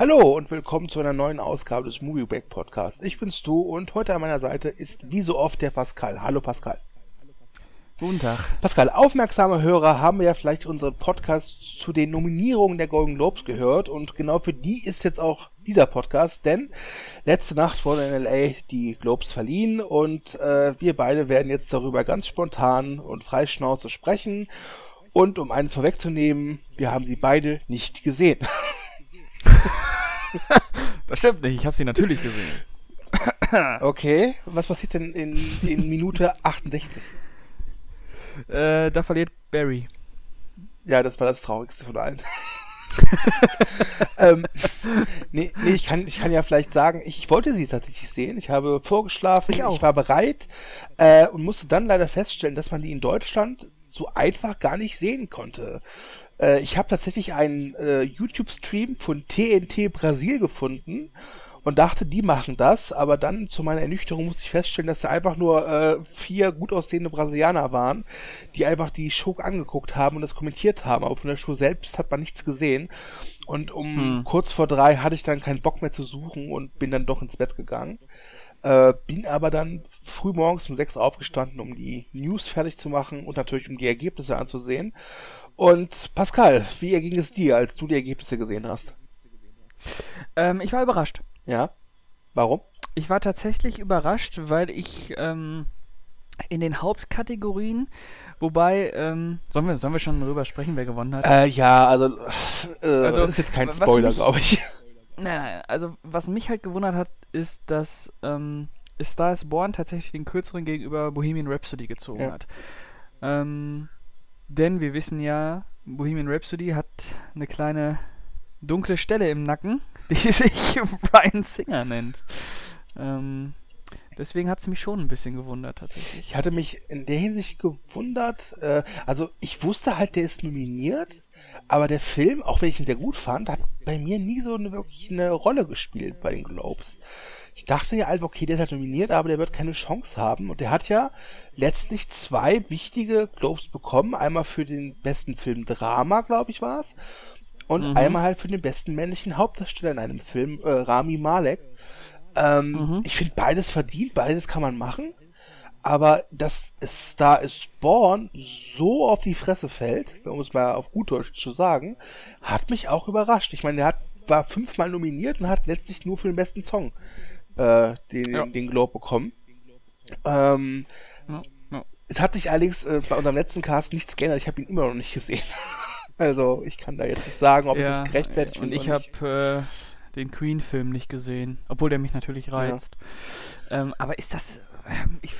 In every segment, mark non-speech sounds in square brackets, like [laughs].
Hallo und willkommen zu einer neuen Ausgabe des Movieback Podcast. Ich bin's du und heute an meiner Seite ist wie so oft der Pascal. Hallo Pascal. Guten Tag. Pascal, aufmerksame Hörer haben ja vielleicht unseren Podcast zu den Nominierungen der Golden Globes gehört und genau für die ist jetzt auch dieser Podcast, denn letzte Nacht wurden in LA die Globes verliehen und äh, wir beide werden jetzt darüber ganz spontan und freischnauze sprechen und um eines vorwegzunehmen, wir haben sie beide nicht gesehen. [laughs] [laughs] das stimmt nicht, ich habe sie natürlich gesehen. [coughs] Okay, was passiert denn in, in Minute 68? Äh, da verliert Barry. Ja, das war das Traurigste von allen. [laughs] ähm, nee, nee, ich kann, ich kann ja vielleicht sagen, ich, ich wollte sie tatsächlich sehen. Ich habe vorgeschlafen, ich, ich war bereit äh, und musste dann leider feststellen, dass man die in Deutschland so einfach gar nicht sehen konnte. Äh, ich habe tatsächlich einen äh, YouTube-Stream von TNT Brasil gefunden und dachte, die machen das, aber dann zu meiner Ernüchterung musste ich feststellen, dass da einfach nur äh, vier gut aussehende Brasilianer waren, die einfach die Show angeguckt haben und das kommentiert haben, aber von der Show selbst hat man nichts gesehen. Und um hm. kurz vor drei hatte ich dann keinen Bock mehr zu suchen und bin dann doch ins Bett gegangen. Äh, bin aber dann früh morgens um sechs aufgestanden, um die News fertig zu machen und natürlich um die Ergebnisse anzusehen. Und Pascal, wie erging es dir, als du die Ergebnisse gesehen hast? Ähm, ich war überrascht. Ja. Warum? Ich war tatsächlich überrascht, weil ich ähm, in den Hauptkategorien, wobei, ähm, sollen, wir, sollen wir schon darüber sprechen, wer gewonnen hat? Äh, ja, also, äh, also das ist jetzt kein Spoiler, glaube ich. Naja, also was mich halt gewundert hat, ist, dass ähm, Star is Born tatsächlich den kürzeren gegenüber Bohemian Rhapsody gezogen ja. hat. Ähm, denn wir wissen ja, Bohemian Rhapsody hat eine kleine dunkle Stelle im Nacken, [laughs] die sich [laughs] Brian Singer nennt. Ähm, deswegen hat es mich schon ein bisschen gewundert tatsächlich. Ich hatte mich in der Hinsicht gewundert, äh, also ich wusste halt, der ist nominiert, aber der Film, auch wenn ich ihn sehr gut fand, hat bei mir nie so eine, wirklich eine Rolle gespielt bei den Globes. Ich dachte ja einfach, okay, der ist halt nominiert, aber der wird keine Chance haben. Und der hat ja letztlich zwei wichtige Globes bekommen. Einmal für den besten Film Drama, glaube ich, war es. Und mhm. einmal halt für den besten männlichen Hauptdarsteller in einem Film, äh, Rami Malek. Ähm, mhm. Ich finde beides verdient, beides kann man machen. Aber dass Star is Born so auf die Fresse fällt, um es mal auf gut Deutsch zu sagen, hat mich auch überrascht. Ich meine, der hat, war fünfmal nominiert und hat letztlich nur für den besten Song äh, den, ja. den Globe bekommen. Ähm, ja, ja. Es hat sich allerdings äh, bei unserem letzten Cast nichts geändert. Ich habe ihn immer noch nicht gesehen. [laughs] also ich kann da jetzt nicht sagen, ob das gerechtfertigt ist. Und ich habe äh, den Queen-Film nicht gesehen, obwohl der mich natürlich reizt. Ähm, aber ist das... Ähm, ich,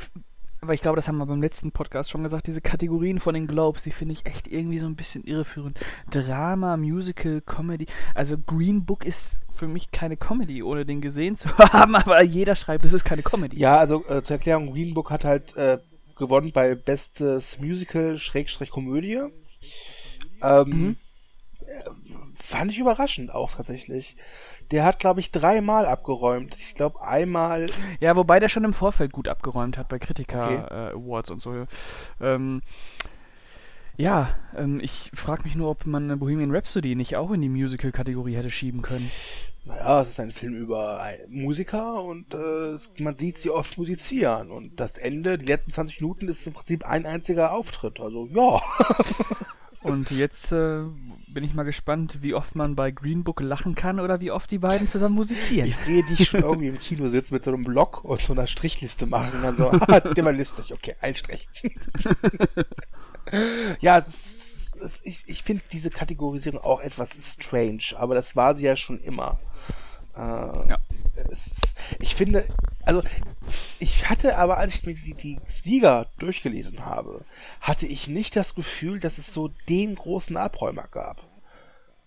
aber ich glaube, das haben wir beim letzten Podcast schon gesagt, diese Kategorien von den Globes, die finde ich echt irgendwie so ein bisschen irreführend. Drama, Musical, Comedy. Also Green Book ist für mich keine Comedy, ohne den gesehen zu [laughs] haben, aber jeder schreibt, es ist keine Comedy. Ja, also äh, zur Erklärung, Green Book hat halt äh, gewonnen bei Bestes Musical Schrägstrich Komödie. Ähm, mhm. Äh, fand ich überraschend auch tatsächlich. Der hat, glaube ich, dreimal abgeräumt. Ich glaube, einmal. Ja, wobei der schon im Vorfeld gut abgeräumt hat bei Kritiker okay. äh, Awards und so. Ähm, ja, ähm, ich frage mich nur, ob man Bohemian Rhapsody nicht auch in die Musical-Kategorie hätte schieben können. Naja, es ist ein Film über Musiker und äh, man sieht sie oft musizieren. Und das Ende, die letzten 20 Minuten, ist im Prinzip ein einziger Auftritt. Also, ja. [laughs] und jetzt äh, bin ich mal gespannt, wie oft man bei Green Book lachen kann oder wie oft die beiden zusammen musizieren. Ich sehe dich schon irgendwie im Kino sitzen mit so einem Block und so einer Strichliste machen und dann so, ah, der war lustig, okay, ein Strich. [laughs] ja, es ist, es, ich, ich finde diese Kategorisierung auch etwas strange, aber das war sie ja schon immer. Äh, ja. Es, ich finde, also ich hatte aber, als ich mir die, die Sieger durchgelesen habe, hatte ich nicht das Gefühl, dass es so den großen Abräumer gab.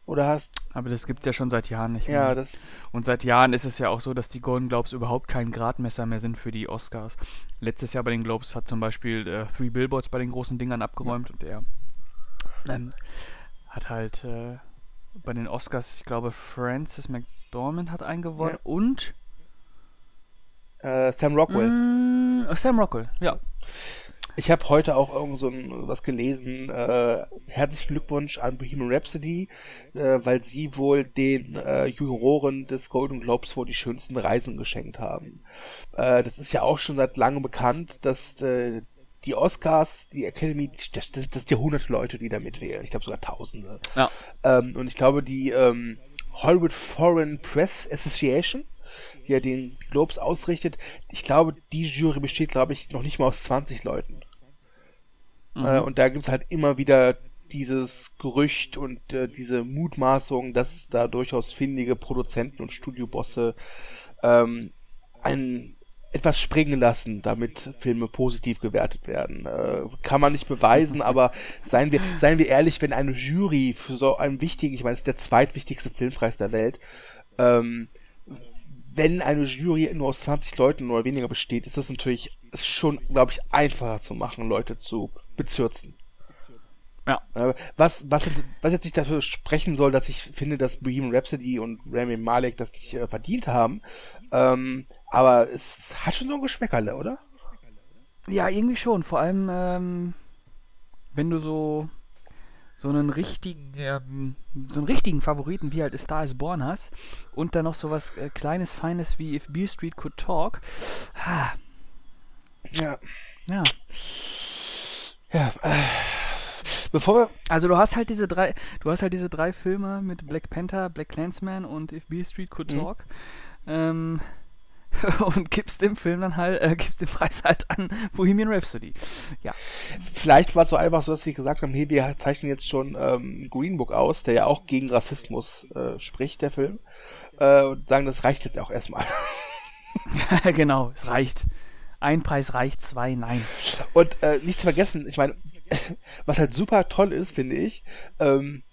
Oder hast. Aber das gibt's ja schon seit Jahren nicht mehr. Ja, das. Und seit Jahren ist es ja auch so, dass die Golden Globes überhaupt kein Gradmesser mehr sind für die Oscars. Letztes Jahr bei den Globes hat zum Beispiel äh, Three Billboards bei den großen Dingern abgeräumt ja. und der ähm, hat halt äh, bei den Oscars, ich glaube, Francis McDormand hat einen gewonnen ja. und äh, Sam Rockwell. Mm, Sam Rockwell, ja. Ich habe heute auch irgend so ein, was gelesen. Äh, herzlichen Glückwunsch an Bohemian Rhapsody, äh, weil sie wohl den äh, Juroren des Golden Globes wohl die schönsten Reisen geschenkt haben. Äh, das ist ja auch schon seit langem bekannt, dass äh, die Oscars, die Academy, das, das sind ja hunderte Leute, die da mitwählen. Ich glaube sogar Tausende. Ja. Ähm, und ich glaube, die ähm, Hollywood Foreign Press Association, die ja den Globes ausrichtet, ich glaube, die Jury besteht, glaube ich, noch nicht mal aus 20 Leuten. Mhm. Äh, und da gibt's halt immer wieder dieses Gerücht und äh, diese Mutmaßung, dass da durchaus findige Produzenten und Studiobosse ähm, ein etwas springen lassen, damit Filme positiv gewertet werden. Äh, kann man nicht beweisen, [laughs] aber seien wir, seien wir ehrlich, wenn eine Jury für so einen wichtigen, ich meine, es ist der zweitwichtigste Filmpreis der Welt, ähm, wenn eine Jury nur aus 20 Leuten oder weniger besteht, ist das natürlich schon, glaube ich, einfacher zu machen, Leute zu bezürzen. Ja. Was, was, was jetzt nicht dafür sprechen soll, dass ich finde, dass Bohemian Rhapsody und Rami Malek das nicht äh, verdient haben. Ähm, aber es hat schon so ein Geschmäckerle, oder? Ja, irgendwie schon. Vor allem, ähm, wenn du so so einen richtigen, ähm, so einen richtigen Favoriten wie halt A Star is Born hast und dann noch so was äh, kleines, feines wie If Beer Street Could Talk. Ah. Ja. Ja. Ja. Äh, bevor wir. Also du hast halt diese drei, du hast halt diese drei Filme mit Black Panther, Black Clansman und If Beale Street Could Mhm. Talk. Ähm, [laughs] und gibst dem Film dann halt, äh, gibst den Preis halt an Bohemian Rhapsody. Ja. Vielleicht war es so einfach so, dass sie gesagt haben, hey, wir zeichnen jetzt schon ähm, Green Book aus, der ja auch gegen Rassismus äh, spricht, der Film. Äh, und sagen, das reicht jetzt auch erstmal. [laughs] genau, es reicht. Ein Preis reicht, zwei nein. Und äh, nicht zu vergessen, ich meine, [laughs] was halt super toll ist, finde ich, ähm,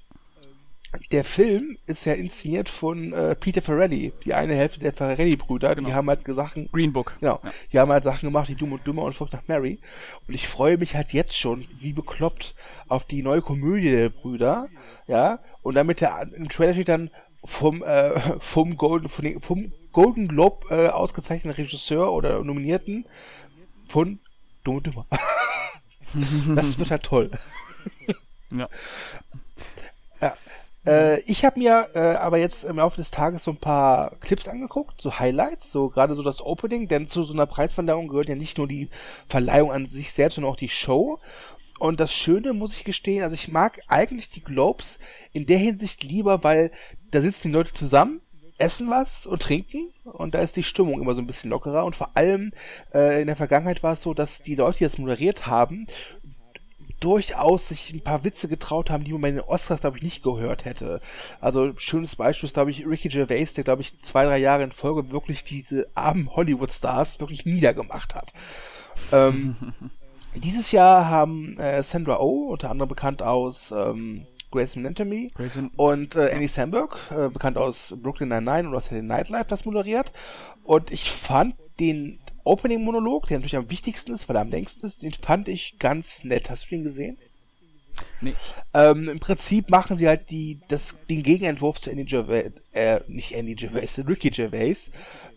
der Film ist ja inszeniert von äh, Peter Farrelly, die eine Hälfte der Farrelly-Brüder, die Genau. haben halt Sachen, Green Book. genau, Ja. die haben halt Sachen gemacht, die Dumm und Dümmer und Flucht nach Mary. Und ich freue mich halt jetzt schon, wie bekloppt, auf die neue Komödie der Brüder, ja, und damit der im Trailer steht dann vom, äh, [laughs] vom Golden, von den, vom Golden Globe äh, ausgezeichneten Regisseur oder Nominierten von Dumm und Dümmer. [laughs] [laughs] das wird halt toll. [laughs] Ja. Ja. Äh, ich habe mir äh, aber jetzt im Laufe des Tages so ein paar Clips angeguckt, so Highlights, so gerade so das Opening, denn zu so einer Preisverleihung gehört ja nicht nur die Verleihung an sich selbst, sondern auch die Show. Und das Schöne, muss ich gestehen, also ich mag eigentlich die Globes in der Hinsicht lieber, weil da sitzen die Leute zusammen, essen was und trinken und da ist die Stimmung immer so ein bisschen lockerer und vor allem äh, in der Vergangenheit war es so, dass die Leute, die das moderiert haben, durchaus sich ein paar Witze getraut haben, die man bei den Oscars, glaube ich, nicht gehört hätte. Also schönes Beispiel ist, glaube ich, Ricky Gervais, der, glaube ich, zwei, drei Jahre in Folge wirklich diese armen Hollywood-Stars wirklich niedergemacht hat. Ähm, [laughs] dieses Jahr haben äh, Sandra Oh, unter anderem bekannt aus ähm, Grey's Anatomy, Grey's An- und äh, Andy Samberg, äh, bekannt aus Brooklyn Nine-Nine und aus Saturday Night Live, das moderiert. Und ich fand den Opening-Monolog, der natürlich am wichtigsten ist, weil er am längsten ist, den fand ich ganz nett. Hast du den gesehen? Nee. Ähm, Im Prinzip machen sie halt die, das, den Gegenentwurf zu Andy Gervais, äh, nicht Andy Gervais, Ricky Gervais,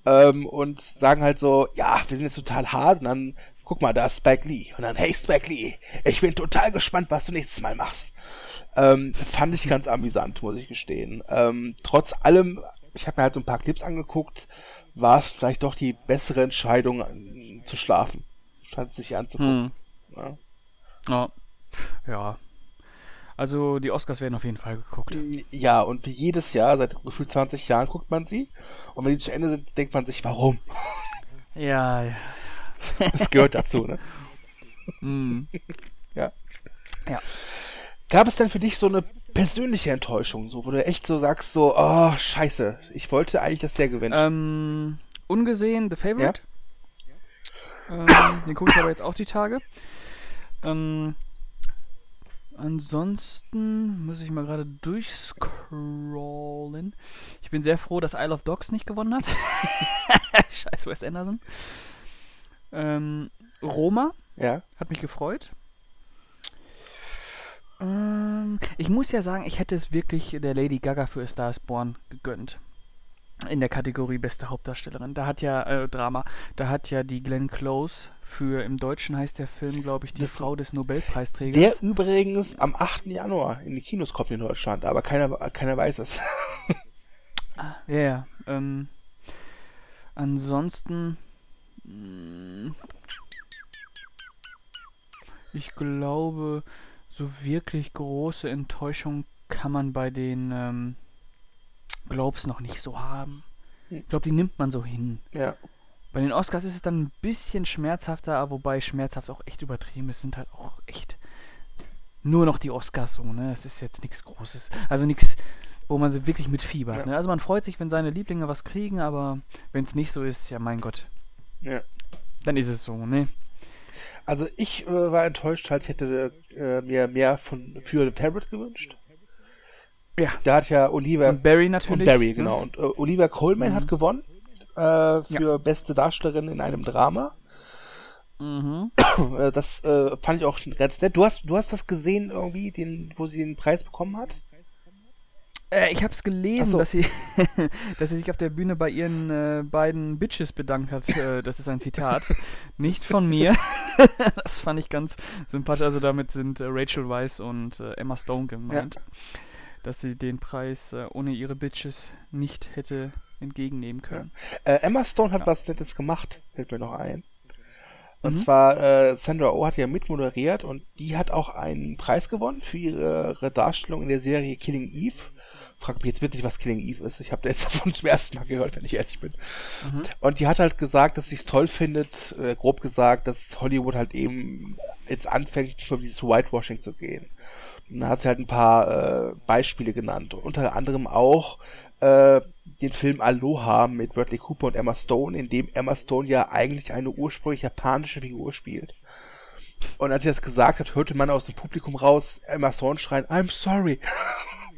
ähm, und sagen halt so, ja, wir sind jetzt total hart, und dann, guck mal, da ist Spike Lee, und dann, hey Spike Lee, ich bin total gespannt, was du nächstes Mal machst. Ähm, fand ich ganz amüsant, muss ich gestehen. Ähm, trotz allem, ich habe mir halt so ein paar Clips angeguckt, war es vielleicht doch die bessere Entscheidung, äh, zu schlafen, statt sich anzugucken. Hm. Ja. Ja. ja. Also die Oscars werden auf jeden Fall geguckt. Ja, und wie jedes Jahr, seit gefühlt 20 Jahren guckt man sie. Und wenn die zu Ende sind, denkt man sich, warum? Ja, ja. [laughs] Das gehört dazu, ne? Hm. Gab es denn für dich so eine persönliche Enttäuschung, so, wo du echt so sagst, so, oh, scheiße, ich wollte eigentlich, dass der gewinnt. Ähm, ungesehen The Favorite. Ähm, den gucke ich aber jetzt auch die Tage. Ähm, ansonsten muss ich mal gerade durchscrollen. Ich bin sehr froh, dass Isle of Dogs nicht gewonnen hat. [laughs] Scheiß Wes Anderson. Ähm, Roma ja. hat mich gefreut. Ähm, ich muss ja sagen, ich hätte es wirklich der Lady Gaga für A Star is Born gegönnt. in der Kategorie beste Hauptdarstellerin. Da hat ja äh, Drama, da hat ja die Glenn Close für im Deutschen heißt der Film, glaube ich, die Das- Frau des Nobelpreisträgers. Der übrigens am 8. Januar in die Kinos kommt in Deutschland, aber keiner, keiner weiß es. [laughs] Ja, ja. Ähm, ansonsten. Mh, Ich glaube, so wirklich große Enttäuschung kann man bei den ähm, Globes noch nicht so haben. Ich glaube, die nimmt man so hin. ja. Bei den Oscars ist es dann ein bisschen schmerzhafter, wobei schmerzhaft auch echt übertrieben ist. sind halt auch echt nur noch die Oscars so, ne? Es ist jetzt nichts Großes. Also nichts, wo man sie wirklich mit fiebert. Ja. Ne? Also man freut sich, wenn seine Lieblinge was kriegen, aber wenn es nicht so ist, ja mein Gott, ja. dann ist es so, ne? Also ich äh, war enttäuscht, halt, ich hätte äh, mir mehr von für The Favorite gewünscht. Ja. Da hat ja Oliver Und Barry natürlich. und Barry, ne? genau. Und äh, Oliver Coleman Mhm. hat gewonnen äh, für beste Darstellerin in einem Drama. Mhm. [coughs] Äh, das äh, fand ich auch schon ganz nett. Du hast, du hast das gesehen irgendwie, den, wo sie den Preis bekommen hat? Äh, ich habe es gelesen, so. dass sie, [laughs] [laughs] dass sie sich auf der Bühne bei ihren äh, beiden Bitches bedankt hat. Äh, das ist ein Zitat, nicht von mir. [laughs] das fand ich ganz sympathisch. Also damit sind äh, Rachel Weisz und äh, Emma Stone gemeint, dass sie den Preis äh, ohne ihre Bitches nicht hätte entgegennehmen können. Äh, Emma Stone hat Ja. was Nettes gemacht, fällt mir noch ein. Und Mhm. zwar, äh, Sandra Oh hat ja mitmoderiert und die hat auch einen Preis gewonnen für ihre Darstellung in der Serie Killing Eve. Frag mich jetzt wirklich, was Killing Eve ist. Ich habe da jetzt [laughs] davon zum ersten Mal gehört, wenn ich ehrlich bin. Mhm. Und die hat halt gesagt, dass sie es toll findet, äh, grob gesagt, dass Hollywood halt eben jetzt anfängt, für dieses Whitewashing zu gehen. Und dann hat sie halt ein paar äh, Beispiele genannt. Unter anderem auch äh, den Film Aloha mit Bradley Cooper und Emma Stone, in dem Emma Stone ja eigentlich eine ursprünglich japanische Figur spielt. Und als sie das gesagt hat, hörte man aus dem Publikum raus Emma Stone schreien, I'm sorry. [laughs]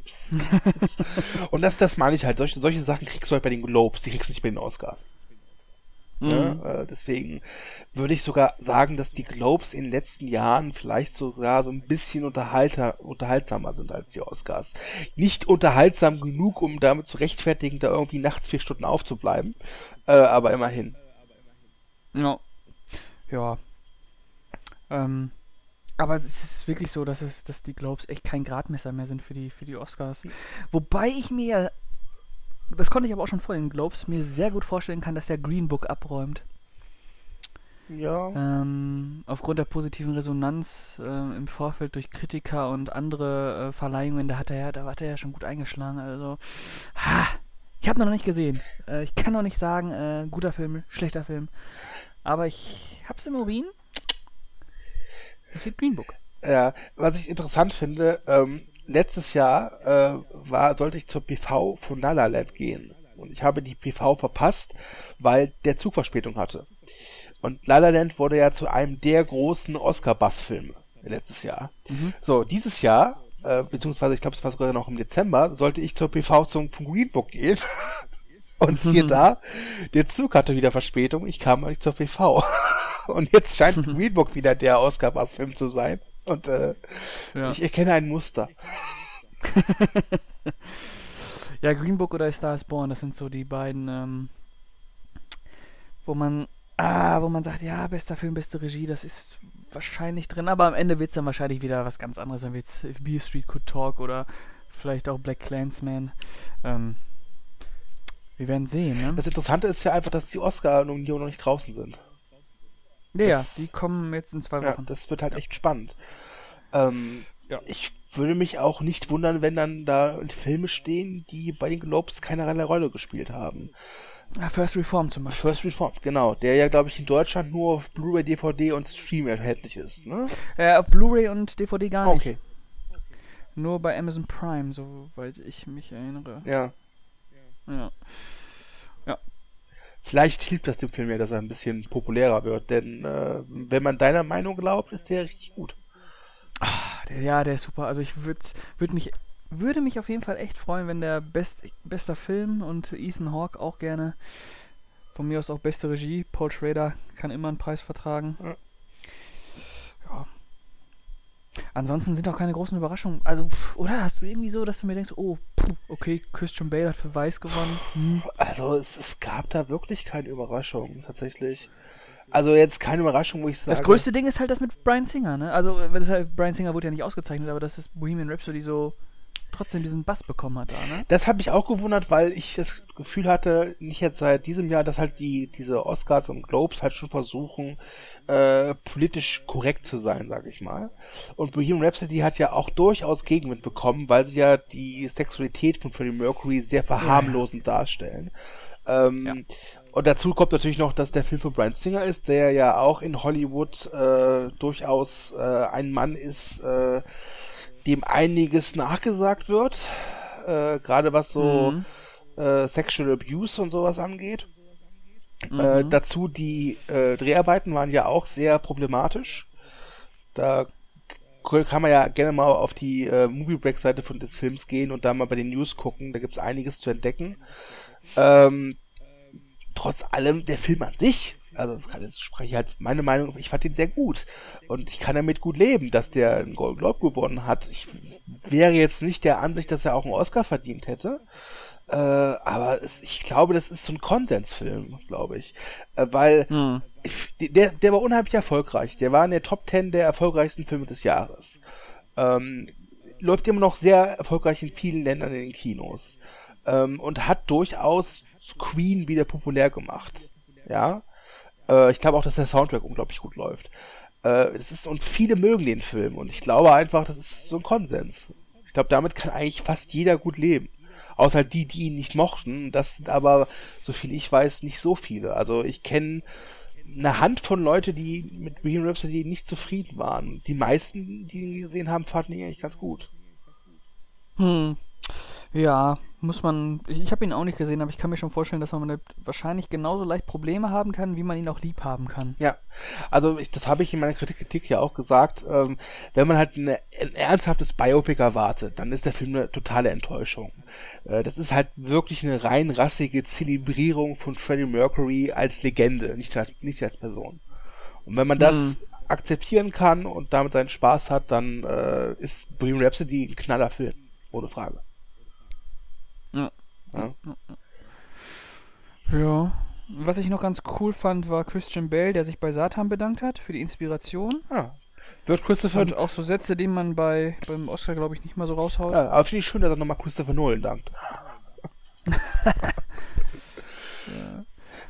[laughs] und das, das meine ich halt. Solche, solche Sachen kriegst du halt bei den Globes, die kriegst du nicht bei den Oscars. Mhm. Ne? Äh, deswegen würde ich sogar sagen, dass die Globes in den letzten Jahren vielleicht sogar so ein bisschen unterhalter, unterhaltsamer sind als die Oscars. Nicht unterhaltsam genug, um damit zu rechtfertigen, da irgendwie nachts vier Stunden aufzubleiben, äh, aber immerhin. Ja. Ja. Ähm, aber es ist wirklich so, dass es, dass die Globes echt kein Gradmesser mehr sind für die, für die Oscars. Wobei ich mir, das konnte ich aber auch schon vor den Globes, mir sehr gut vorstellen kann, dass der Green Book abräumt. Ja. Ähm, aufgrund der positiven Resonanz äh, im Vorfeld durch Kritiker und andere äh, Verleihungen, da hat er ja, da hat er ja schon gut eingeschlagen. Also, ha, ich habe noch nicht gesehen. Äh, ich kann noch nicht sagen, äh, guter Film, schlechter Film. Aber ich hab's im Urin. Es wird Green Book. Ja, was ich interessant finde, ähm, letztes Jahr äh, war, sollte ich zur PV von La La Land gehen. Und ich habe die PV verpasst, weil der Zug Verspätung hatte. Und La La Land wurde ja zu einem der großen Oscar-Bass-Filme letztes Jahr. So, dieses Jahr, äh, beziehungsweise ich glaube, es war sogar noch im Dezember, sollte ich zur PV zum vom Green Book gehen. [laughs] Und siehe da, der Zug hatte wieder Verspätung, ich kam nicht zur PV. [laughs] Und jetzt scheint [laughs] Green Book wieder der Oscar-Bass-Film zu sein. Und äh, Ja. ich erkenne ein Muster. [laughs] Ja, Green Book oder Star is Born, das sind so die beiden, ähm, wo man, ah, wo man sagt, ja, bester Film, beste Regie, das ist wahrscheinlich drin, aber am Ende wird es dann wahrscheinlich wieder was ganz anderes. Dann wird es If Beale Street Could Talk oder vielleicht auch Black Clansman. Ähm, wir werden sehen, ne? Das Interessante ist ja einfach, dass die Oscar-Nominierungen noch nicht draußen sind. Ja, ja, das- die kommen jetzt in zwei Ja, Wochen. das wird halt echt spannend. Ähm, Ja. Ich würde mich auch nicht wundern, wenn dann da Filme stehen, die bei den Globes keine Rolle gespielt haben. Ja, First Reform zum Beispiel. First Reformed, genau. Der ja, glaube ich, in Deutschland nur auf Blu-ray, DVD und Stream erhältlich ist. Ne? Äh, auf Blu-ray und DVD gar nicht. Okay, Nur bei Amazon Prime, soweit ich mich erinnere. ja. Ja. Vielleicht hilft das dem Film ja, dass er ein bisschen populärer wird, denn äh, wenn man deiner Meinung glaubt, ist der richtig gut. Der, ja, der ist super. Also ich würde würd mich würde mich auf jeden Fall echt freuen, wenn der best, bester Film und Ethan Hawke auch gerne von mir aus auch beste Regie. Paul Schrader kann immer einen Preis vertragen. Ja. Ansonsten sind auch keine großen Überraschungen. Also, pff, oder hast du irgendwie so, dass du mir denkst, oh, pff, okay, Christian Bale hat für Weiß gewonnen. Hm. Also es, es gab da wirklich keine Überraschung, tatsächlich. Also jetzt keine Überraschung, wo ich sage. Das größte Ding ist halt das mit Brian Singer, ne? Also das halt, Brian Singer wurde ja nicht ausgezeichnet, aber dass das Bohemian Rhapsody so trotzdem diesen Bass bekommen hat da, ne? Das hat mich auch gewundert, weil ich das Gefühl hatte, nicht jetzt seit diesem Jahr, dass halt die diese Oscars und Globes halt schon versuchen, äh, politisch korrekt zu sein, sag ich mal. Und Bohemian Rhapsody hat ja auch durchaus Gegenwind bekommen, weil sie ja die Sexualität von Freddie Mercury sehr verharmlosend ja. darstellen. Ähm, ja. Und dazu kommt natürlich noch, dass der Film von Brian Singer ist, der ja auch in Hollywood äh, durchaus äh, ein Mann ist, äh, dem einiges nachgesagt wird, äh, gerade was so mhm. äh, Sexual Abuse und sowas angeht. Mhm. Äh, dazu die äh, Dreharbeiten waren ja auch sehr problematisch. Da kann man ja gerne mal auf die äh, Movie Break Seite von des Films gehen und da mal bei den News gucken. Da gibt's einiges zu entdecken. Ähm, trotz allem der Film an sich also jetzt spreche ich halt meine Meinung, ich fand ihn sehr gut. Und ich kann damit gut leben, dass der einen Golden Globe gewonnen hat. Ich wäre jetzt nicht der Ansicht, dass er auch einen Oscar verdient hätte. Äh, aber es, ich glaube, das ist so ein Konsensfilm, glaube ich. Äh, weil hm. ich, der, der war unheimlich erfolgreich. Der war in der Top 10 der erfolgreichsten Filme des Jahres. Ähm, läuft immer noch sehr erfolgreich in vielen Ländern in den Kinos. Ähm, und hat durchaus Queen wieder populär gemacht. Ja. Äh, ich glaube auch, dass der Soundtrack unglaublich gut läuft. Äh, das ist, und viele mögen den Film und ich glaube einfach, das ist so ein Konsens. Ich glaube, damit kann eigentlich fast jeder gut leben. Außer die, die ihn nicht mochten. Das sind aber, so viel ich weiß, nicht so viele. Also ich kenne eine Hand von Leute, die mit Bohemian Rhapsody nicht zufrieden waren. Die meisten, die ihn gesehen haben, fanden ihn eigentlich ganz gut. Hm. Ja, muss man. Ich, habe ihn auch nicht gesehen, aber ich kann mir schon vorstellen, dass man wahrscheinlich genauso leicht Probleme haben kann, wie man ihn auch lieb haben kann. Ja, also ich, das habe ich in meiner Kritik ja auch gesagt. Ähm, wenn man halt eine, ein ernsthaftes Biopic erwartet, dann ist der Film eine totale Enttäuschung. Äh, das ist halt wirklich eine rein rassige Zelebrierung von Freddie Mercury als Legende, nicht als, nicht als Person. Und wenn man das hm. akzeptieren kann und damit seinen Spaß hat, dann äh, ist Bohemian Rhapsody ein knaller Film. Ohne Frage. Ja. ja. Ja. Was ich noch ganz cool fand, war Christian Bale, der sich bei Satan bedankt hat für die Inspiration. Ah. Wird Christopher. Und auch so Sätze, die man bei beim Oscar, glaube ich, nicht mal so raushaut. Ja, aber finde ich schön, dass er nochmal Christopher Nolan dankt.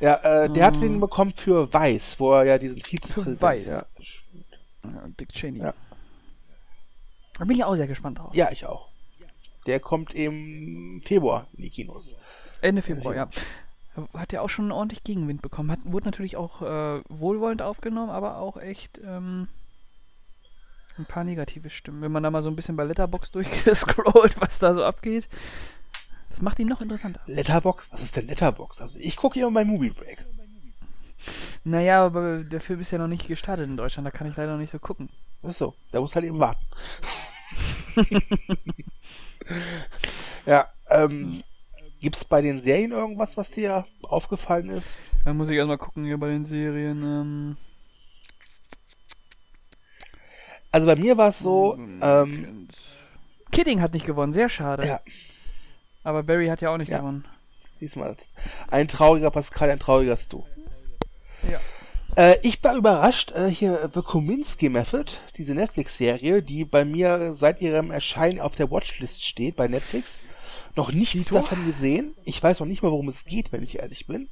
ja, [laughs] ja äh, der hat den bekommen für Weiß, wo er ja diesen Vizepräsident. Weiß. Ja. ja. Dick Cheney. Ja. Da bin ich auch sehr gespannt drauf. Ja, ich auch. Der kommt im Februar in die Kinos. Ende Februar, ja. Hat ja auch schon ordentlich Gegenwind bekommen. Hat, wurde natürlich auch äh, wohlwollend aufgenommen, aber auch echt ähm, ein paar negative Stimmen. Wenn man da mal so ein bisschen bei Letterbox [laughs] durchgescrollt, was da so abgeht. Das macht ihn noch interessanter. Letterbox? Was ist denn Letterbox? Also ich gucke hier bei Movie Break. Naja, aber der Film ist ja noch nicht gestartet in Deutschland, da kann ich leider noch nicht so gucken. Ach so, da muss halt eben warten. [laughs] ja, ähm, gibt's bei den Serien irgendwas, was dir aufgefallen ist? Da muss ich erstmal gucken hier bei den Serien. Ähm also bei mir war es so, hm, ähm, Kidding hat nicht gewonnen, sehr schade. Ja. Aber Barry hat ja auch nicht ja. gewonnen. Diesmal. Ein trauriger Pascal, ein trauriger Stu. Ja. Äh, ich war überrascht, äh, hier The Kominsky Method, diese Netflix-Serie, die bei mir seit ihrem Erscheinen auf der Watchlist steht bei Netflix. Noch nichts davon gesehen. Ich weiß noch nicht mal, worum es geht, wenn ich ehrlich bin.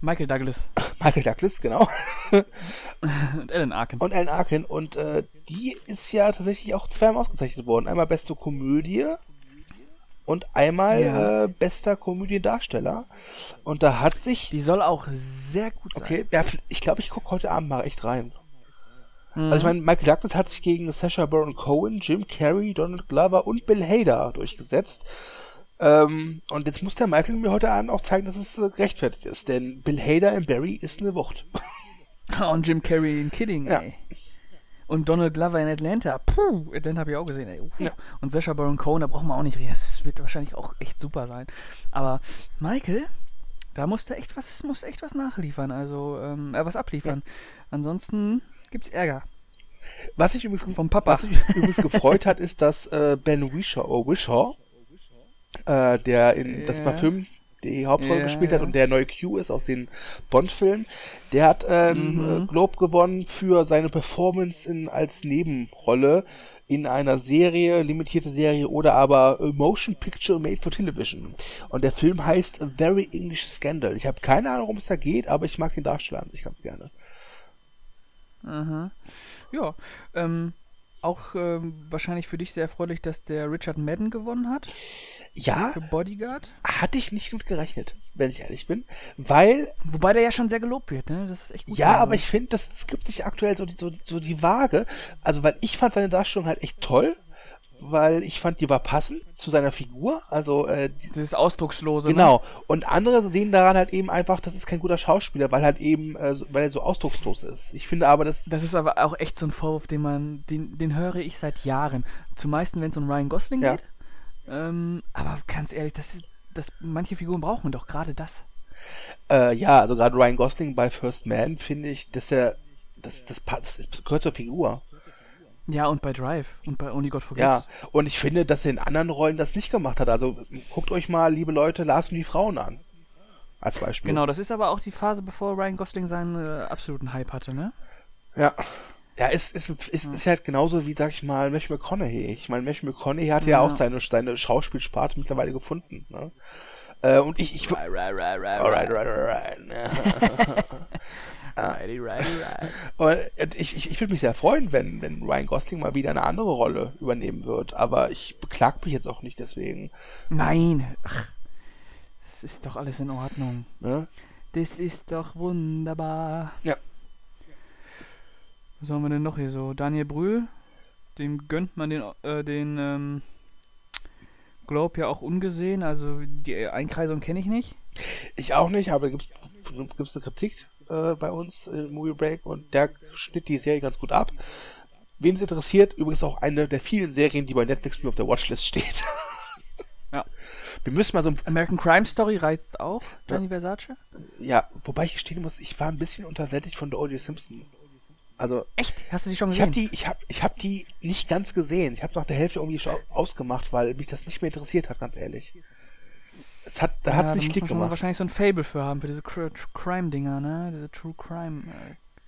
Michael Douglas. [laughs] Michael Douglas, genau. [laughs] und Alan Arkin. Und Alan Arkin. Und äh, die ist ja tatsächlich auch zweimal ausgezeichnet worden. Einmal beste Komödie und einmal ja. äh, bester Komödiendarsteller. Und da hat sich. Die soll auch sehr gut sein. Okay, ja, ich glaube, ich gucke heute Abend mal echt rein. Mhm. Also ich meine, Michael Douglas hat sich gegen Sacha Baron Cohen, Jim Carrey, Donald Glover und Bill Hader durchgesetzt. Ähm, und jetzt muss der Michael mir heute Abend auch zeigen, dass es äh, gerechtfertigt ist. Denn Bill Hader in Barry ist eine Wucht. [laughs] und Jim Carrey in Kidding, ja. ey. Und Donald Glover in Atlanta. Puh, den habe ich auch gesehen, ey. Ja. Und Sasha Baron Cohen, da brauchen wir auch nicht reden. Das wird wahrscheinlich auch echt super sein. Aber Michael, da musste echt was, musste echt was nachliefern, also ähm, äh, was abliefern. Ja. Ansonsten gibt's Ärger. Was ich übrigens vom Papa, was mich übrigens gefreut hat, ist, dass äh, Ben Wishaw, oh, Wishaw äh, der in das Ja. Parfüm die Hauptrolle Ja, gespielt hat und der neue Q ist aus den Bond-Filmen. Der hat äh, einen Mhm. äh, Globe gewonnen für seine Performance in, als Nebenrolle in einer Serie, limitierte Serie oder aber a Motion Picture Made for Television. Und der Film heißt A Very English Scandal. Ich habe keine Ahnung, worum es da geht, aber ich mag den Darsteller an sich ganz gerne. Aha. Ja, ähm, auch ähm, wahrscheinlich für dich sehr erfreulich, dass der Richard Madden gewonnen hat Ja, für Bodyguard. hatte ich nicht mit gerechnet, wenn ich ehrlich bin, weil Wobei der ja schon sehr gelobt wird, ne? Das ist echt gut. Ja, aber ich finde, das, gibt sich aktuell so, die- so, so die Waage. Also, weil ich fand seine Darstellung halt echt toll, weil ich fand, die war passend zu seiner Figur. Also, äh, die, Dieses Ausdruckslose. Ne? genau. Und andere sehen daran halt eben einfach, das ist kein guter Schauspieler, weil halt eben, äh, weil er so ausdruckslos ist. Ich finde aber, das. Das ist aber auch echt so ein Vorwurf, den man, den, den höre ich seit Jahren. Zumeist, wenn es um Ryan Gosling Ja. geht. Ähm, aber ganz ehrlich, das ist, das, manche Figuren brauchen doch gerade das. Äh, ja, also gerade Ryan Gosling bei First Man finde ich, dass er. Das, das, das ist, gehört zur Figur. Ja, und bei Drive und bei Only God Ja, Forgives. und ich finde, dass er in anderen Rollen das nicht gemacht hat. Also guckt euch mal, liebe Leute, Lars und die Frauen an. Als Beispiel. Genau, das ist aber auch die Phase, bevor Ryan Gosling seinen äh, absoluten Hype hatte, ne? Ja. Ja, ist, ist, ist, ist halt genauso wie, sag ich mal, Matthew McConaughey. Ich meine, Matthew McConaughey hat ja, Ja. auch seine, seine Schauspielsparte mittlerweile gefunden. Ne? Äh, und ich, ich Right, right, right, right, Alright, right, right, right. [laughs] Righty, righty, right. Und ich, ich, ich würde mich sehr freuen, wenn, wenn Ryan Gosling mal wieder eine andere Rolle übernehmen wird. Aber ich beklag mich jetzt auch nicht deswegen. Nein. Ach, das ist doch alles in Ordnung. Ne? Das ist doch wunderbar. Ja. Was haben wir denn noch hier so? Daniel Brühl, dem gönnt man den, äh, den ähm, Globe ja auch ungesehen. Also die Einkreisung kenne ich nicht. Ich auch nicht, aber gibt es eine Kritik äh, bei uns im Movie Break und der schnitt die Serie ganz gut ab. Wen es interessiert, übrigens auch eine der vielen Serien, die bei Netflix auf der Watchlist steht. [laughs] Ja. Wir müssen mal so ein American Crime Story reizt auch, Gianni Versace. Ja, wobei ich gestehen muss, ich war ein bisschen unterwältigt von der O.J. Simpson. Also, Echt? Hast du die schon ich gesehen? habe die, ich habe, ich habe die nicht ganz gesehen. Ich habe nach der Hälfte irgendwie schon ausgemacht, weil mich das nicht mehr interessiert hat, ganz ehrlich. Es hat, da ja, hat's da nicht Klick gemacht. wahrscheinlich so ein Fable für haben, für diese Cr Crime-Dinger, ne? Diese True Crime.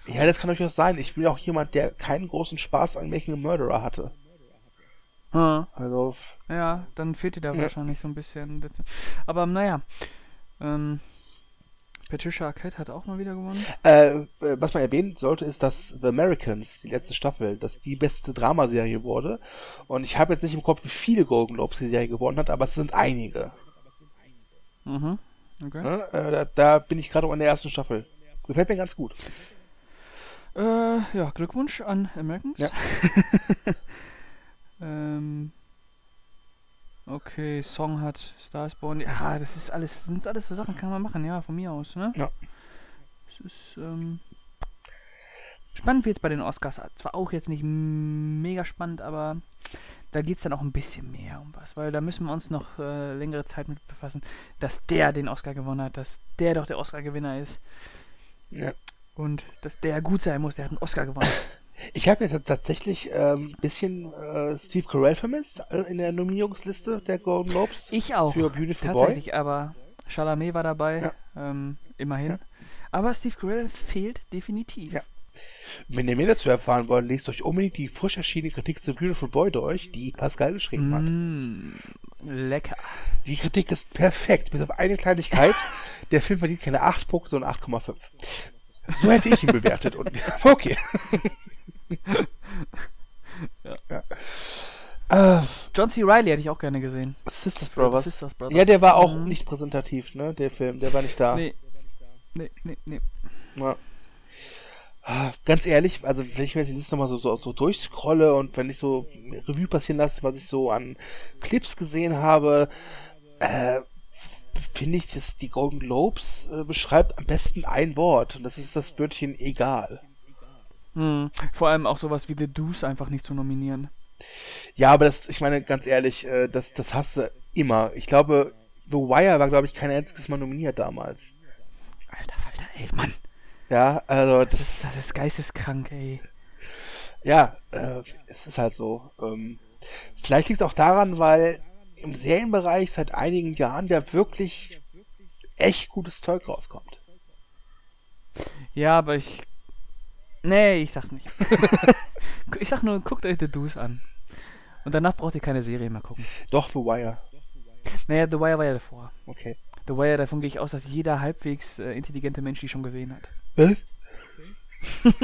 Äh, Ja, das kann durchaus sein. Ich bin auch jemand, der keinen großen Spaß an Making a Murderer hatte. ah. Also, Ja, dann fehlt dir da Ja. wahrscheinlich so ein bisschen. Aber naja. Ähm, Patricia Arquette hat auch mal wieder gewonnen. äh, äh, was man erwähnen sollte, ist, dass The Americans, die letzte Staffel, dass die beste Dramaserie wurde. Und ich habe jetzt nicht im Kopf, wie viele Golden Globes die Serie gewonnen hat, aber es sind einige. Mhm. Okay. Ne? Äh, da, da bin ich gerade auch in der ersten Staffel. Gefällt mir ganz gut. Äh, ja, Glückwunsch an Americans. Ja. [laughs] ähm, okay, Song hat Star is Born. Ja, das ist alles, sind alles so Sachen, kann man machen, ja, von mir aus, ne? Ja. Es ist, ähm, spannend wie jetzt bei den Oscars. Zwar auch jetzt nicht mega spannend, aber da geht es dann auch ein bisschen mehr um was, weil da müssen wir uns noch äh, längere Zeit mit befassen, dass der den Oscar gewonnen hat, dass der doch der Oscar-Gewinner ist Ja. und dass der gut sein muss, der hat einen Oscar gewonnen. [laughs] Ich habe ja tatsächlich ein ähm, bisschen äh, Steve Carell vermisst äh, in der Nominierungsliste der Golden Globes. Ich auch. Für Beautiful Boy. Tatsächlich, aber Chalamet war dabei, Ja. ähm, immerhin. Ja. Aber Steve Carell fehlt definitiv. Ja. Wenn ihr mehr dazu erfahren wollt, lest euch unbedingt die frisch erschienene Kritik zu Beautiful Boy durch, die Pascal geschrieben hat. Mm, lecker. Die Kritik ist perfekt, bis auf eine Kleinigkeit. [laughs] Der Film verdient keine 8 Punkte, sondern 8,5. So hätte ich ihn bewertet. Und, [laughs] okay. [laughs] Ja. ja. Äh, John C. Reilly hätte ich auch gerne gesehen. Sisters Brothers. Sisters Brothers. Ja, der war auch Mhm. nicht präsentativ, ne? Der Film, der war nicht da. Nee. Nee, nee, nee. Ja. Ganz ehrlich, also wenn ich mir jetzt die Liste nochmal so, so, so durchscrolle und wenn ich so Revue passieren lasse, was ich so an Clips gesehen habe, äh, finde ich, dass die Golden Globes äh, beschreibt am besten ein Wort und das ist das Wörtchen egal. Hm. Vor allem auch sowas wie The Deuce einfach nicht zu nominieren. Ja, aber das, ich meine, ganz ehrlich, äh, das, das hast du immer. Ich glaube, The Wire war, glaube ich, kein einziges Mal nominiert damals. Alter Falter, ey, Mann. Ja, also das, Das ist geisteskrank, ey. ja, äh, es ist halt so. Ähm, vielleicht liegt es auch daran, weil im Serienbereich seit einigen Jahren ja wirklich echt gutes Zeug rauskommt. Ja, aber ich. Nee, ich sag's nicht. [laughs] ich sag nur, guckt euch The Deuce an. Und danach braucht ihr keine Serie mehr gucken. Doch, The Wire. Naja, The Wire war ja davor. Okay. The Wire, davon gehe ich aus, dass jeder halbwegs äh, intelligente Mensch die schon gesehen hat. Was? [laughs]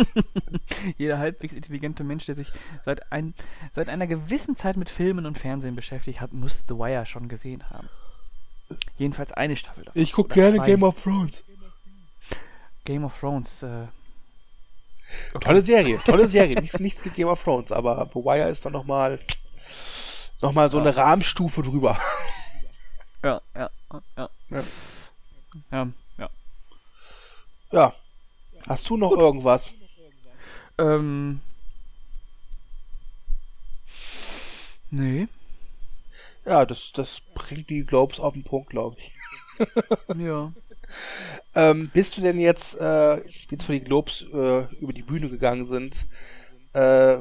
jeder halbwegs intelligente Mensch, der sich seit, ein, seit einer gewissen Zeit mit Filmen und Fernsehen beschäftigt hat, muss The Wire schon gesehen haben. Jedenfalls eine Staffel davon. Ich guck Oder gerne zwei. Game of Thrones. Game of Thrones. Äh, Tolle Serie, tolle Serie. nichts, nichts gegen Game of Thrones, aber The Wire ist dann nochmal noch mal so eine Rahmenstufe drüber. ja, ja, ja. Ja. Ja, ja. Ja. Hast du noch irgendwas? Ähm. Nee. Ja, das, das bringt die Globes auf den Punkt, glaube ich. Ja. Ähm, bist du denn jetzt, äh, jetzt wo die Globes äh, über die Bühne gegangen sind, äh,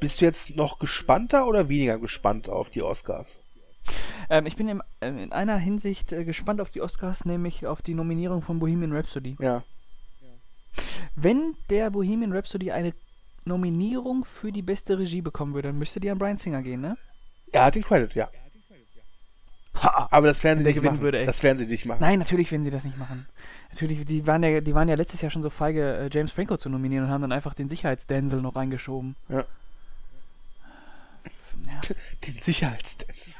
bist du jetzt noch gespannter oder weniger gespannt auf die Oscars? Ähm, ich bin im, ähm, in einer Hinsicht äh, gespannt auf die Oscars, nämlich auf die Nominierung von Bohemian Rhapsody. Ja. Wenn der Bohemian Rhapsody eine Nominierung für die beste Regie bekommen würde, dann müsste die an Brian Singer gehen, ne? Er hat den Credit, ja. Ha! Aber das werden sie nicht machen. würde, das werden sie nicht machen. Nein, natürlich werden sie das nicht machen. Natürlich, die waren ja, die waren ja letztes Jahr schon so feige, äh, James Franco zu nominieren und haben dann einfach den Sicherheitsdensel noch reingeschoben. Ja. Ja. Den Sicherheitsdance.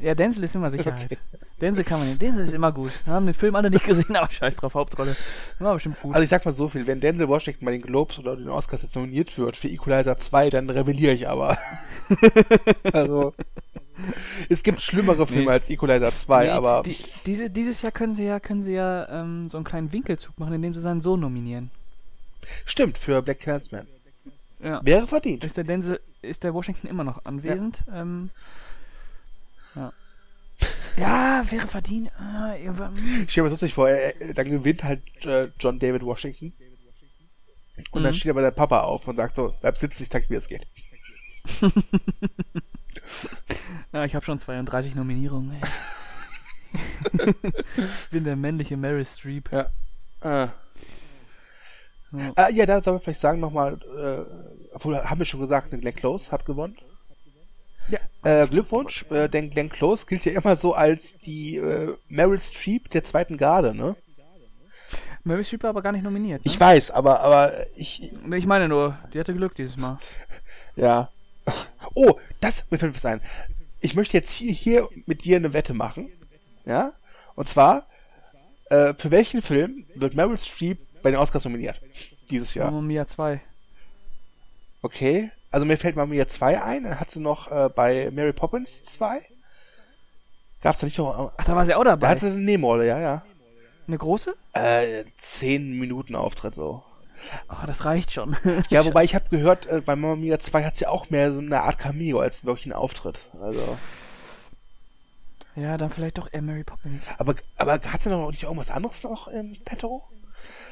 Ja, Denzel ist immer Sicherheit. Okay. Denzel kann man nicht. Denzel ist immer gut. Wir haben den Film alle nicht gesehen, [laughs] aber scheiß drauf, Hauptrolle. War bestimmt gut. Also ich sag mal so viel, wenn Denzel Washington bei den Globes oder den Oscars jetzt nominiert wird für Equalizer 2, dann rebelliere ich aber. [laughs] also [laughs] es gibt schlimmere Filme Nee. als Equalizer 2, Nee, aber die, diese, dieses Jahr können sie ja, können sie ja ähm, so einen kleinen Winkelzug machen, indem sie seinen Sohn nominieren. stimmt für Black Clansman. Ja. Wäre verdient. Ist der Denzel, ist der Washington immer noch anwesend? Ähm, ja. [laughs] Ja, wäre verdient. Ja, hm. Ich stelle mir das lustig vor, er- dann gewinnt halt äh, John David Washington. Und dann Mhm. steht aber der Papa auf und sagt so, bleib sitzen, ich zeig dir, wie es geht. [laughs] [laughs] ja, ich habe schon 32 Nominierungen. Ey. Bin der männliche Mary Streep. Ja. Äh. Ja. Ah, ja, da soll wir vielleicht sagen nochmal, äh, obwohl, haben wir schon gesagt, Glenn Close hat gewonnen. Ja. Äh, Glückwunsch, äh, denn Glenn Close gilt ja immer so als die äh, Meryl Streep der zweiten Garde, ne? Mary Streep war aber gar nicht nominiert. Ne? Ich weiß, aber, aber ich, ich meine nur, die hatte Glück dieses Mal. ja. Oh, das, mir fällt was ein. Ich möchte jetzt hier, hier mit dir eine Wette machen, ja? Und zwar, äh, für welchen Film wird Meryl Streep bei den Oscars nominiert? Dieses Jahr. Mamma Mia 2. Okay. Also mir fällt Mamma Mia 2 ein, dann hat sie noch äh, bei Mary Poppins 2. Gab's da nicht noch. Ach, da war sie auch Da dabei. hatte sie eine Nebenrolle, ja, ja. Eine große? Äh, 10 Minuten Auftritt so. Oh, das reicht schon. [laughs] Ja, wobei ich habe gehört, äh, bei Mamma Mia 2 hat sie auch mehr so eine Art Cameo als wirklich einen Auftritt. Also. ja, dann vielleicht doch eher Mary Poppins. Aber, aber hat sie noch nicht irgendwas anderes noch im Petto?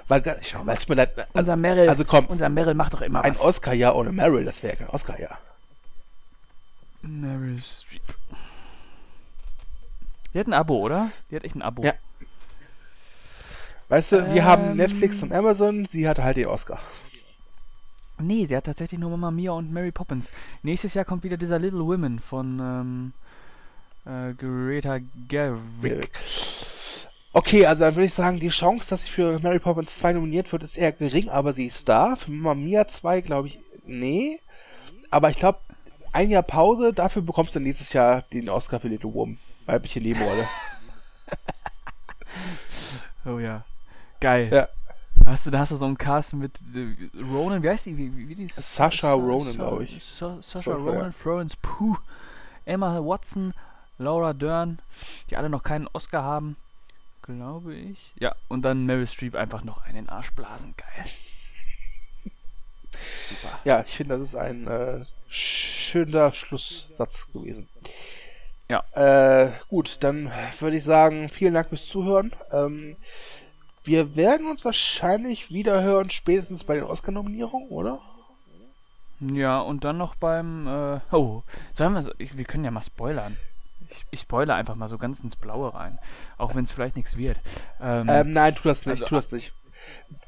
Weil, Schau mal. es mir leid, also, Unser Meryl, also komm, unser Meryl macht doch immer ein was. Oscar-Jahr ohne Meryl, das wäre ja kein Oscar-Jahr. Meryl Streep. Die hat ein Abo, oder? Die hat echt ein Abo. Ja. Weißt du, wir haben Ähm. Netflix und Amazon, sie hatte halt den Oscar. Nee, sie hat tatsächlich nur Mama Mia und Mary Poppins. Nächstes Jahr kommt wieder dieser Little Women von ähm, äh, Greta Gerwig. Okay, also dann würde ich sagen, die Chance, dass sie für Mary Poppins 2 nominiert wird, ist eher gering, aber sie ist da. Für Mamma Mia 2 glaube ich, nee. Aber ich glaube, ein Jahr Pause, dafür bekommst du nächstes Jahr den Oscar für Little Woman. Weibliche Nebenrolle. [laughs] Oh ja. Geil. Ja. Hast du, da hast du so einen Cast mit äh, Ronan, wie heißt die? Wie, wie, wie die? Sasha Ronan, glaub ich. Sa Sasha Sasha, Ronan, Florence Pugh, Emma Watson, Laura Dern, die alle noch keinen Oscar haben. Glaube ich. Ja, und dann Meryl Streep einfach noch einen Arsch blasen. Geil. Super. Ja, ich finde, das ist ein äh, schöner Schlusssatz gewesen. Ja. Äh, gut, dann würde ich sagen, vielen Dank fürs Zuhören. Ähm, wir werden uns wahrscheinlich wieder hören, spätestens bei den Oscar-Nominierungen, oder? Ja, und dann noch beim. Äh, oh, sollen wir so. Ich, wir können ja mal spoilern. Ich, ich spoilere einfach mal so ganz ins Blaue rein. Auch wenn es vielleicht nichts wird. Ähm, ähm, nein, tu das nicht, also, tu das nicht.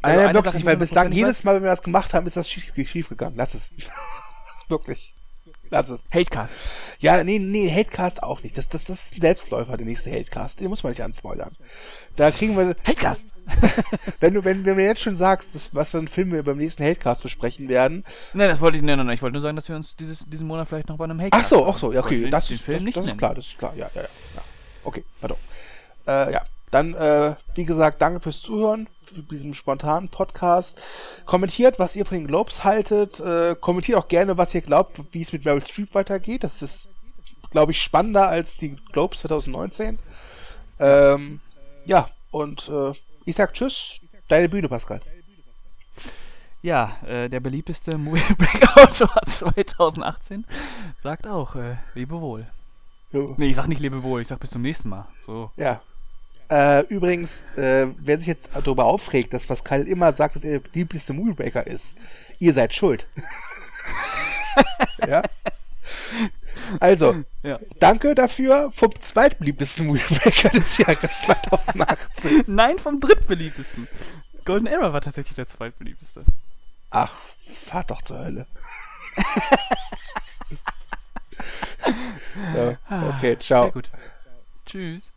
Also nein, nein wirklich, weil bislang jedes Mal, wenn wir das gemacht haben, ist das schief, schief gegangen. Lass es. [laughs] wirklich. Lass es. Hatecast. Ja, nee, nee, Hatecast auch nicht. Das, das, das ist ein Selbstläufer, der nächste Hatecast. Den muss man nicht anspoilern. Da kriegen wir. Hatecast! [laughs] wenn du, wenn, wenn du jetzt schon sagst, dass, was für einen Film wir beim nächsten Hatecast besprechen werden. Nein, das wollte ich, nein, nein, nein, ich wollte nur sagen, dass wir uns dieses, diesen Monat vielleicht noch bei einem Hatecast. Ach so, ach so, ja, okay, das, ist, das, das ist klar, das ist klar, ja, ja, ja. ja. Okay, pardon. Äh, ja, dann, äh, wie gesagt, danke fürs Zuhören, für diesem spontanen Podcast. Kommentiert, was ihr von den Globes haltet. Äh, kommentiert auch gerne, was ihr glaubt, wie es mit Meryl Streep weitergeht. Das ist, glaube ich, spannender als die Globes 2019. Ähm, ja, und äh, ich sag Tschüss. Deine Bühne, Pascal. Ja, äh, der beliebteste [laughs] Movie Breakout 2018 sagt auch, äh, lebe wohl. Jo. Nee, ich sag nicht lebe wohl, ich sag bis zum nächsten Mal. So. Ja. Äh, übrigens, äh, wer sich jetzt darüber aufregt, dass Pascal immer sagt, dass er der beliebteste Moviebreaker ist, ihr seid schuld. [laughs] ja? Also, [laughs] ja. danke dafür vom zweitbeliebtesten Moviebreaker des Jahres [laughs] 2018. Nein, vom drittbeliebtesten. Golden Era war tatsächlich der zweitbeliebteste. Ach, fahrt doch zur Hölle. [laughs] ja, okay, ciao. Tschüss.